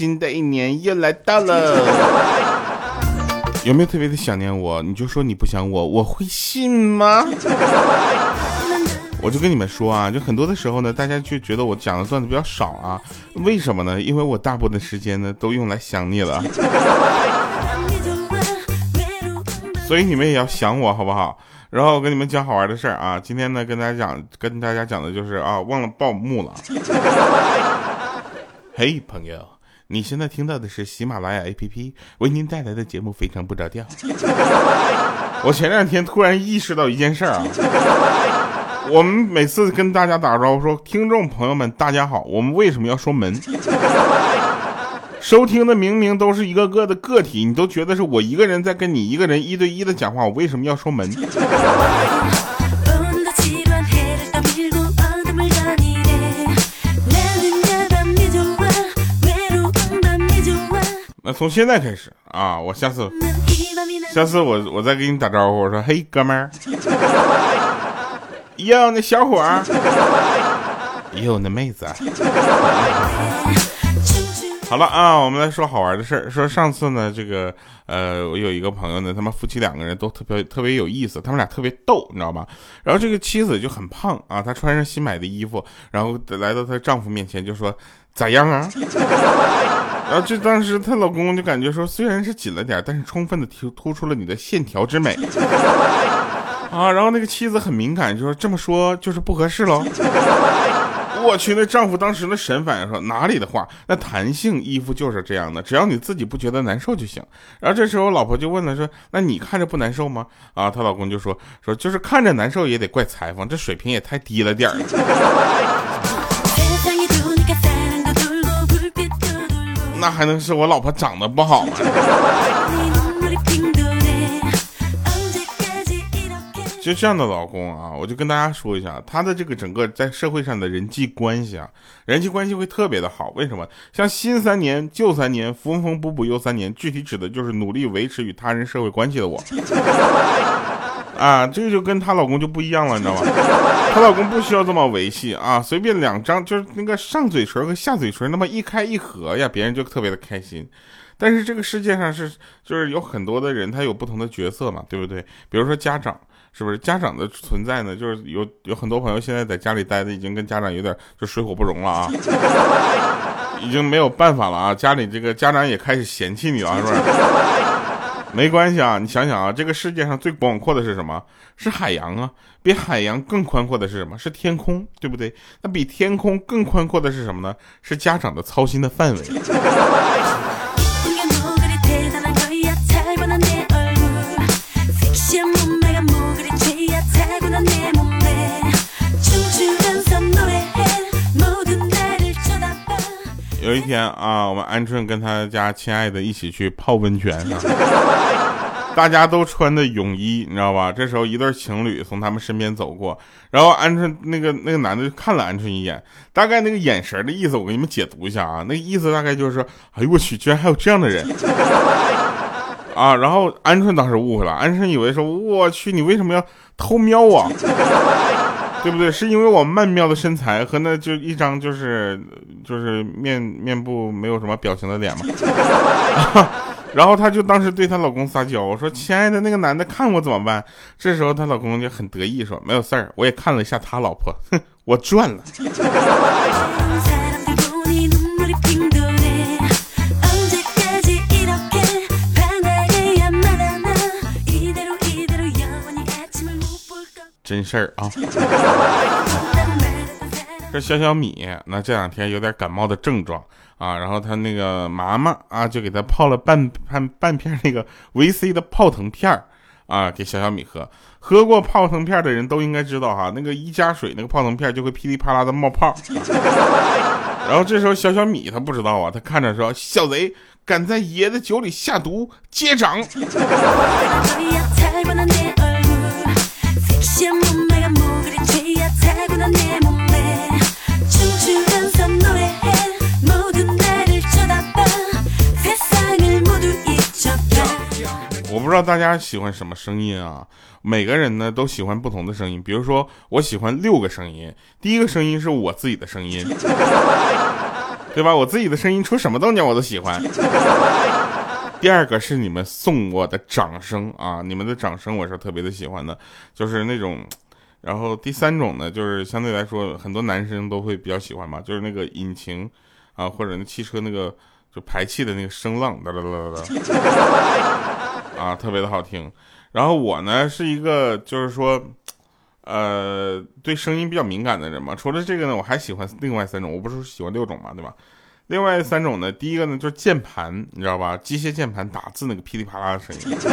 哟，新的一年又来到了，有没有特别的想念我？你就说你不想我，我会信吗？我就跟你们说啊，就很多的时候呢，大家就觉得我讲的段子比较少啊，为什么呢？因为我大部分时间呢都用来想你了，所以你们也要想我好不好？然后我跟你们讲好玩的事儿啊，今天呢跟大家讲，跟大家讲的就是啊，忘了报幕了。嘿，朋友，你现在听到的是喜马拉雅 APP 为您带来的节目《非常不着调》。我前两天突然意识到一件事儿啊。我们每次跟大家打招呼说：“听众朋友们，大家好。”我们为什么要说门？收听的明明都是一个个的个体，你都觉得是我一个人在跟你一个人一对一的讲话，我为什么要说门？从现在开始啊，我下次，下次我我再给你打招呼，我说：“嘿，哥们儿。”哟，那小伙儿，哟，那妹子。好了啊，我们来说好玩的事儿。说上次呢，这个呃，我有一个朋友呢，他们夫妻两个人都特别特别有意思，他们俩特别逗，你知道吧？然后这个妻子就很胖啊，她穿上新买的衣服，然后来到她丈夫面前就说：“咋样啊？”然后就当时她老公就感觉说，虽然是紧了点，但是充分的突突出了你的线条之美。啊，然后那个妻子很敏感，就说这么说就是不合适喽。我去，那丈夫当时那神反应说哪里的话，那弹性衣服就是这样的，只要你自己不觉得难受就行。然后这时候老婆就问了说，那你看着不难受吗？啊，她老公就说说就是看着难受也得怪裁缝，这水平也太低了点儿。那还能是我老婆长得不好吗？就这样的老公啊，我就跟大家说一下，他的这个整个在社会上的人际关系啊，人际关系会特别的好。为什么？像新三年、旧三年、缝缝补补又三年，具体指的就是努力维持与他人社会关系的我。啊，这个就跟她老公就不一样了，你知道吗？她老公不需要这么维系啊，随便两张就是那个上嘴唇和下嘴唇那么一开一合呀，别人就特别的开心。但是这个世界上是就是有很多的人，他有不同的角色嘛，对不对？比如说家长。是不是家长的存在呢？就是有有很多朋友现在在家里待的已经跟家长有点就水火不容了啊，已经没有办法了啊！家里这个家长也开始嫌弃你了，是不是？没关系啊，你想想啊，这个世界上最广阔的是什么？是海洋啊！比海洋更宽阔的是什么？是天空，对不对？那比天空更宽阔的是什么呢？是家长的操心的范围。有一天啊，我们鹌鹑跟他家亲爱的一起去泡温泉，大家都穿的泳衣，你知道吧？这时候一对情侣从他们身边走过，然后鹌鹑那个那个男的就看了鹌鹑一眼，大概那个眼神的意思，我给你们解读一下啊，那个意思大概就是说，哎呦我去，居然还有这样的人啊！然后鹌鹑当时误会了，鹌鹑以为说，我去，你为什么要偷瞄我？对不对？是因为我曼妙的身材和那就一张就是就是面面部没有什么表情的脸嘛。然后她就当时对她老公撒娇，我说：“亲爱的，那个男的看我怎么办？”这时候她老公就很得意说：“没有事儿，我也看了一下他老婆，哼，我赚了。” 真事儿啊！这小小米，那这两天有点感冒的症状啊，然后他那个妈妈啊，就给他泡了半半半片那个维 C 的泡腾片儿啊，给小小米喝。喝过泡腾片的人都应该知道哈，那个一加水，那个泡腾片就会噼里啪啦的冒泡。然后这时候小小米他不知道啊，他看着说：“小贼敢在爷的酒里下毒，接掌！” 我不知道大家喜欢什么声音啊？每个人呢都喜欢不同的声音。比如说，我喜欢六个声音。第一个声音是我自己的声音，对吧？我自己的声音出什么动静我都喜欢。第二个是你们送我的掌声啊，你们的掌声我是特别的喜欢的，就是那种。然后第三种呢，就是相对来说很多男生都会比较喜欢嘛，就是那个引擎啊，或者那汽车那个就排气的那个声浪哒哒哒哒，啊，特别的好听。然后我呢是一个就是说，呃，对声音比较敏感的人嘛。除了这个呢，我还喜欢另外三种，我不是喜欢六种嘛，对吧？另外三种呢，第一个呢就是键盘，你知道吧？机械键盘打字那个噼里啪啦的声音。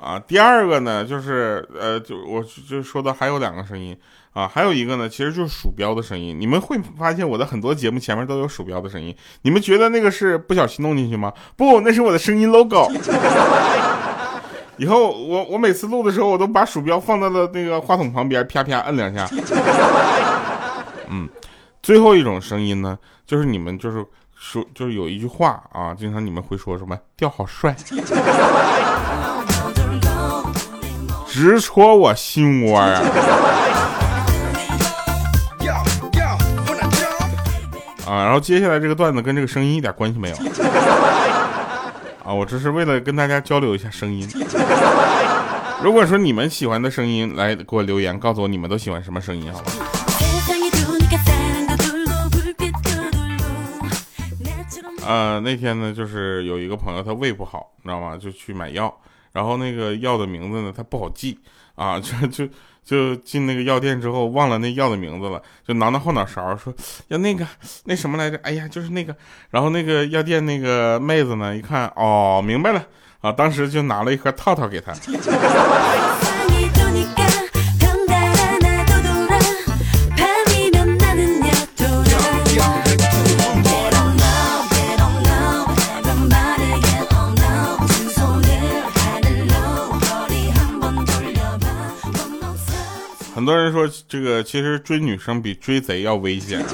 啊，第二个呢，就是呃，就我就说的还有两个声音啊，还有一个呢，其实就是鼠标的声音。你们会发现我的很多节目前面都有鼠标的声音，你们觉得那个是不小心弄进去吗？不，那是我的声音 logo。以后我我每次录的时候，我都把鼠标放到了那个话筒旁边，啪啪摁两下。嗯，最后一种声音呢，就是你们就是说，就是有一句话啊，经常你们会说什么“调好帅”。直戳我心窝啊！啊，然后接下来这个段子跟这个声音一点关系没有啊，我只是为了跟大家交流一下声音。如果说你们喜欢的声音，来给我留言，告诉我你们都喜欢什么声音，好吧？呃，那天呢，就是有一个朋友他胃不好，你知道吗？就去买药。然后那个药的名字呢，他不好记啊，就就就进那个药店之后忘了那药的名字了，就挠挠后脑勺说要那个那什么来着？哎呀，就是那个。然后那个药店那个妹子呢，一看哦，明白了啊，当时就拿了一盒套套给他。很多人说，这个其实追女生比追贼要危险，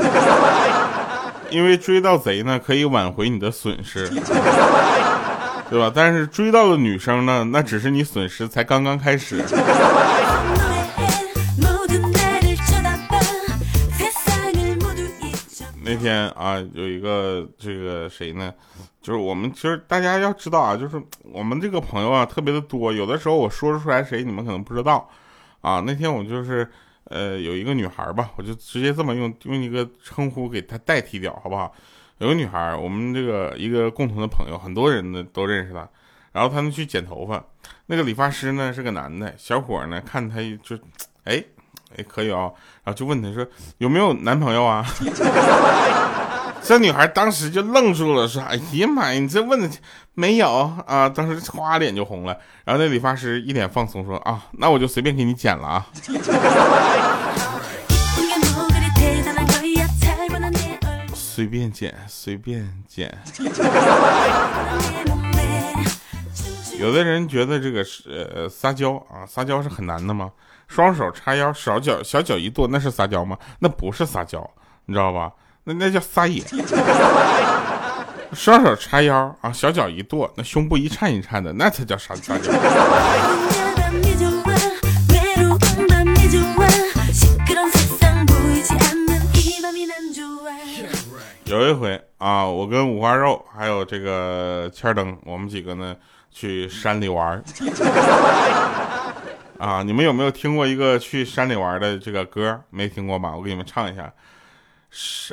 因为追到贼呢可以挽回你的损失，对吧？但是追到了女生呢，那只是你损失才刚刚开始。那天啊，有一个这个谁呢？就是我们其实大家要知道啊，就是我们这个朋友啊特别的多，有的时候我说出来谁，你们可能不知道。啊，那天我就是，呃，有一个女孩吧，我就直接这么用用一个称呼给她代替掉，好不好？有个女孩，我们这个一个共同的朋友，很多人呢都认识她。然后他们去剪头发，那个理发师呢是个男的，小伙呢看他就，哎，哎可以啊，然后就问他说有没有男朋友啊？这女孩当时就愣住了，说：“哎呀妈呀，你这问的没有啊？”当时花脸就红了。然后那理发师一脸放松说：“啊，那我就随便给你剪了啊。”随便剪，随便剪。有的人觉得这个是呃撒娇啊，撒娇是很难的吗？双手叉腰，小脚小脚一跺，那是撒娇吗？那不是撒娇，你知道吧？那那叫撒野，双手叉腰啊，小脚一跺，那胸部一颤一颤的，那才叫啥撒娇。有一回啊，我跟五花肉还有这个千灯，我们几个呢去山里玩啊，你们有没有听过一个去山里玩的这个歌？没听过吧？我给你们唱一下。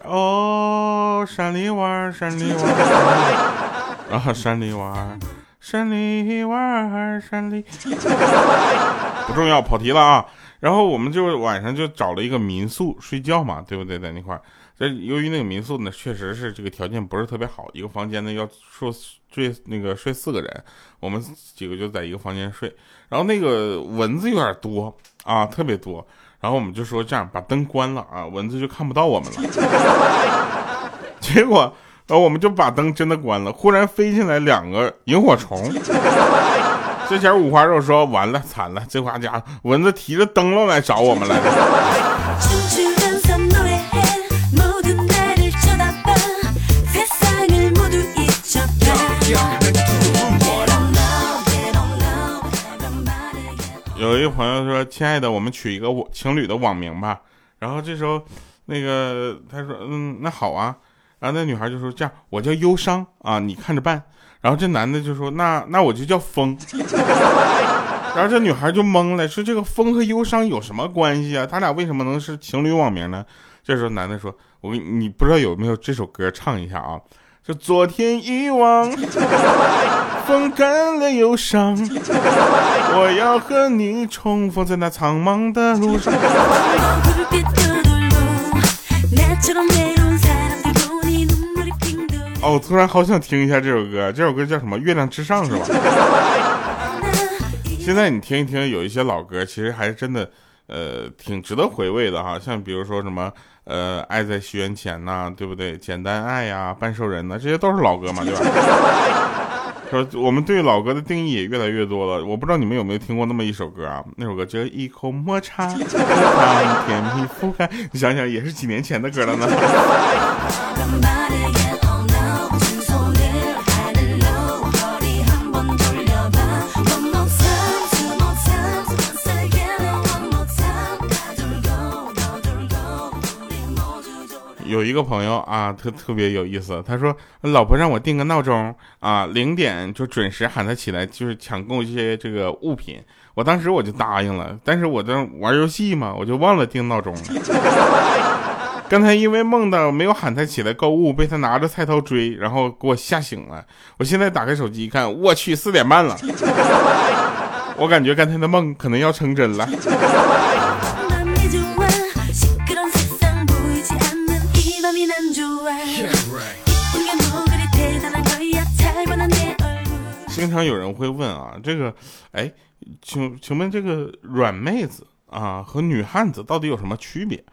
哦，山里玩，山里玩，啊，山里玩，山里玩，山里，不重要，跑题了啊。然后我们就晚上就找了一个民宿睡觉嘛，对不对？在那块儿，这由于那个民宿呢，确实是这个条件不是特别好，一个房间呢要睡睡那个睡四个人，我们几个就在一个房间睡。然后那个蚊子有点多啊，特别多。然后我们就说这样，把灯关了啊，蚊子就看不到我们了。结果，然后我们就把灯真的关了，忽然飞进来两个萤火虫。这前五花肉说完了，惨了，这花家蚊子提着灯笼来找我们来了。有一个朋友说：“亲爱的，我们取一个情侣的网名吧。”然后这时候，那个他说嗯那好啊，然后那女孩就说这样我叫忧伤啊，你看着办。然后这男的就说那那我就叫风。然后这女孩就懵了，说这个风和忧伤有什么关系啊？他俩为什么能是情侣网名呢？这时候男的说，我你不知道有没有这首歌唱一下啊？就昨天遗忘，风干了忧伤，我要和你重逢在那苍茫的路上。哦，突然好想听一下这首歌，这首歌叫什么？月亮之上是吧？现在你听一听，有一些老歌，其实还是真的，呃，挺值得回味的哈。像比如说什么，呃，爱在西元前呐，对不对？简单爱呀，半兽人呐，这些都是老歌嘛，对吧？说 我们对老歌的定义也越来越多了。我不知道你们有没有听过那么一首歌啊？那首歌叫《一口抹茶糖甜蜜覆盖》，你想想，也是几年前的歌了呢。有一个朋友啊，特特别有意思。他说，老婆让我定个闹钟啊，零点就准时喊他起来，就是抢购一些这个物品。我当时我就答应了，但是我在玩游戏嘛，我就忘了定闹钟了。刚才因为梦到没有喊他起来购物，被他拿着菜刀追，然后给我吓醒了。我现在打开手机一看，我去，四点半了。我感觉刚才的梦可能要成真了。经常有人会问啊，这个，哎，请请问这个软妹子啊和女汉子到底有什么区别？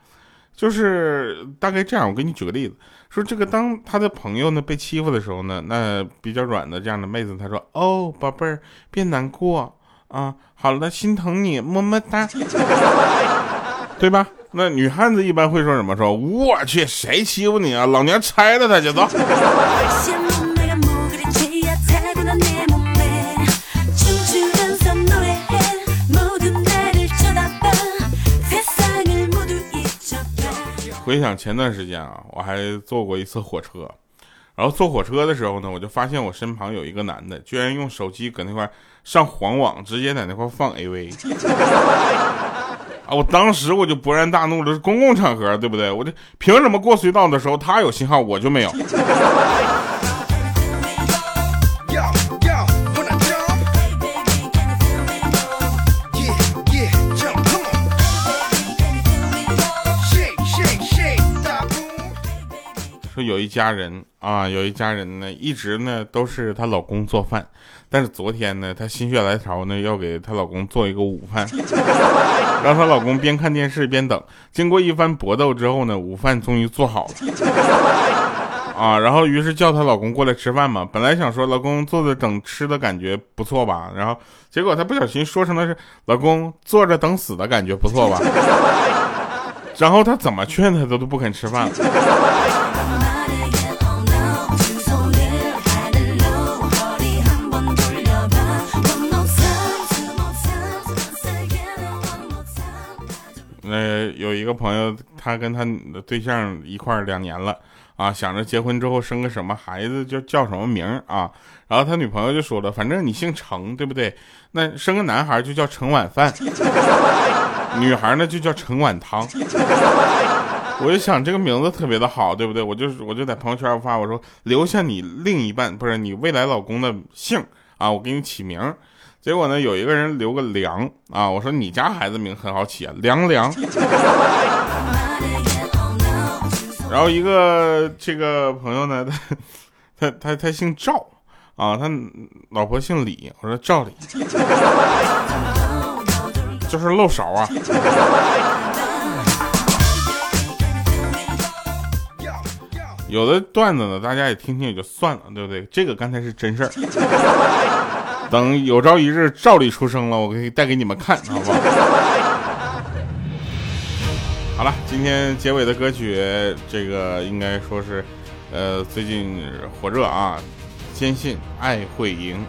就是大概这样，我给你举个例子，说这个当他的朋友呢被欺负的时候呢，那比较软的这样的妹子，她说，哦，宝贝儿，别难过啊，好了，心疼你，么么哒，对吧？那女汉子一般会说什么？说我去，谁欺负你啊？老娘拆了他去走。回想前段时间啊，我还坐过一次火车，然后坐火车的时候呢，我就发现我身旁有一个男的，居然用手机搁那块上黄网，直接在那块放 AV。啊！我当时我就勃然大怒了，是公共场合，对不对？我这凭什么过隧道的时候他有信号，我就没有？一家人啊，有一家人呢，一直呢都是她老公做饭，但是昨天呢，她心血来潮呢，要给她老公做一个午饭，让她老公边看电视边等。经过一番搏斗之后呢，午饭终于做好了 啊，然后于是叫她老公过来吃饭嘛。本来想说老公坐着等吃的感觉不错吧，然后结果她不小心说成的是老公坐着等死的感觉不错吧，然后她怎么劝她都都不肯吃饭。呃，有一个朋友，他跟他的对象一块两年了啊，想着结婚之后生个什么孩子，就叫什么名啊。然后他女朋友就说了，反正你姓程，对不对？那生个男孩就叫程晚饭，女孩呢就叫程晚汤。我就想这个名字特别的好，对不对？我就我就在朋友圈发，我说留下你另一半，不是你未来老公的姓啊，我给你起名。结果呢，有一个人留个梁啊，我说你家孩子名很好起啊，凉凉。然后一个这个朋友呢，他他他他姓赵啊，他老婆姓李，我说赵李，就是漏勺啊。有的段子呢，大家也听听也就算了，对不对？这个刚才是真事儿。等有朝一日赵丽出生了，我可以带给你们看，好不好？好了，今天结尾的歌曲，这个应该说是，呃，最近火热啊，坚信爱会赢。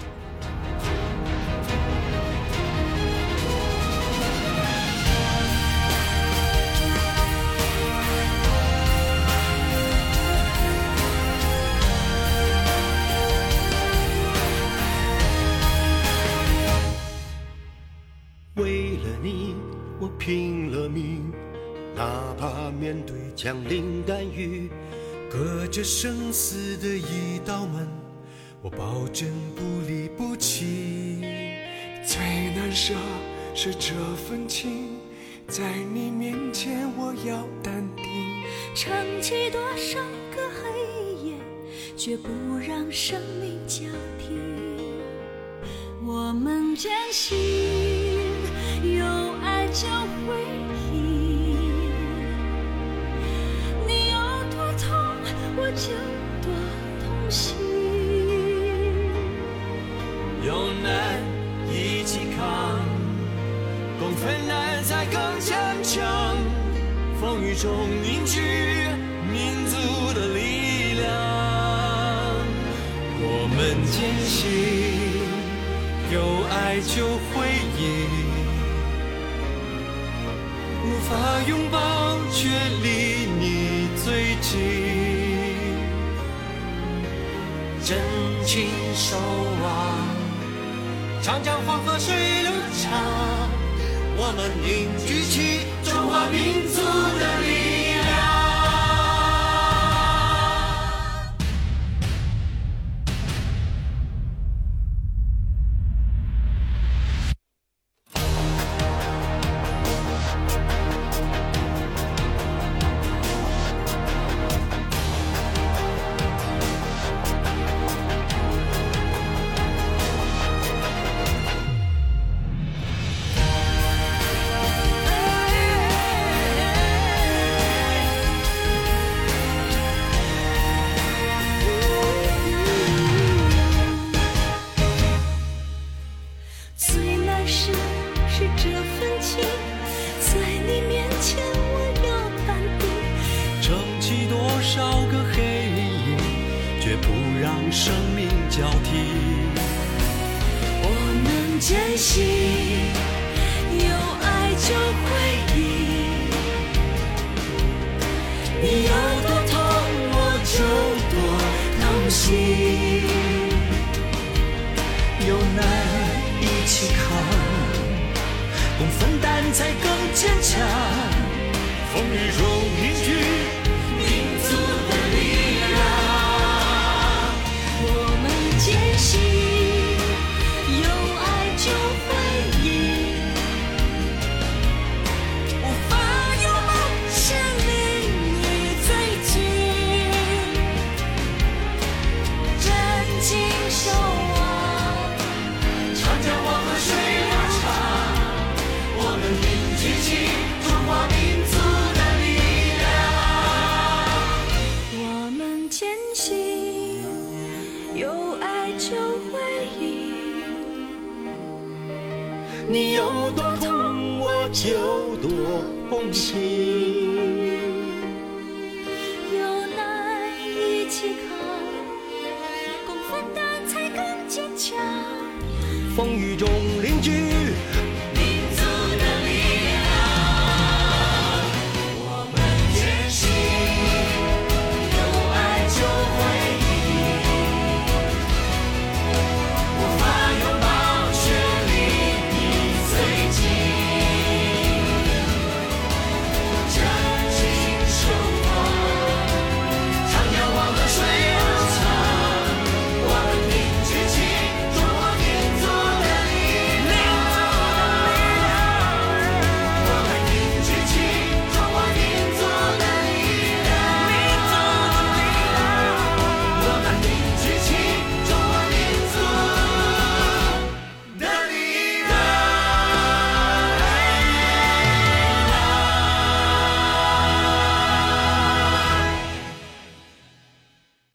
怕面对枪林弹雨，隔着生死的一道门，我保证不离不弃。最难舍是这份情，在你面前我要淡定。撑起多少个黑夜，绝不让生命交替。我们坚信，有爱就就多痛心。有难一起扛，共分担才更坚强。风雨中凝聚民族的力量。我们坚信，有爱就会赢。无法拥抱，却离你最近。心守望，长江黄河水流长。我们凝聚起中华民风雨中有爱就会赢。你有多痛，我就多痛心。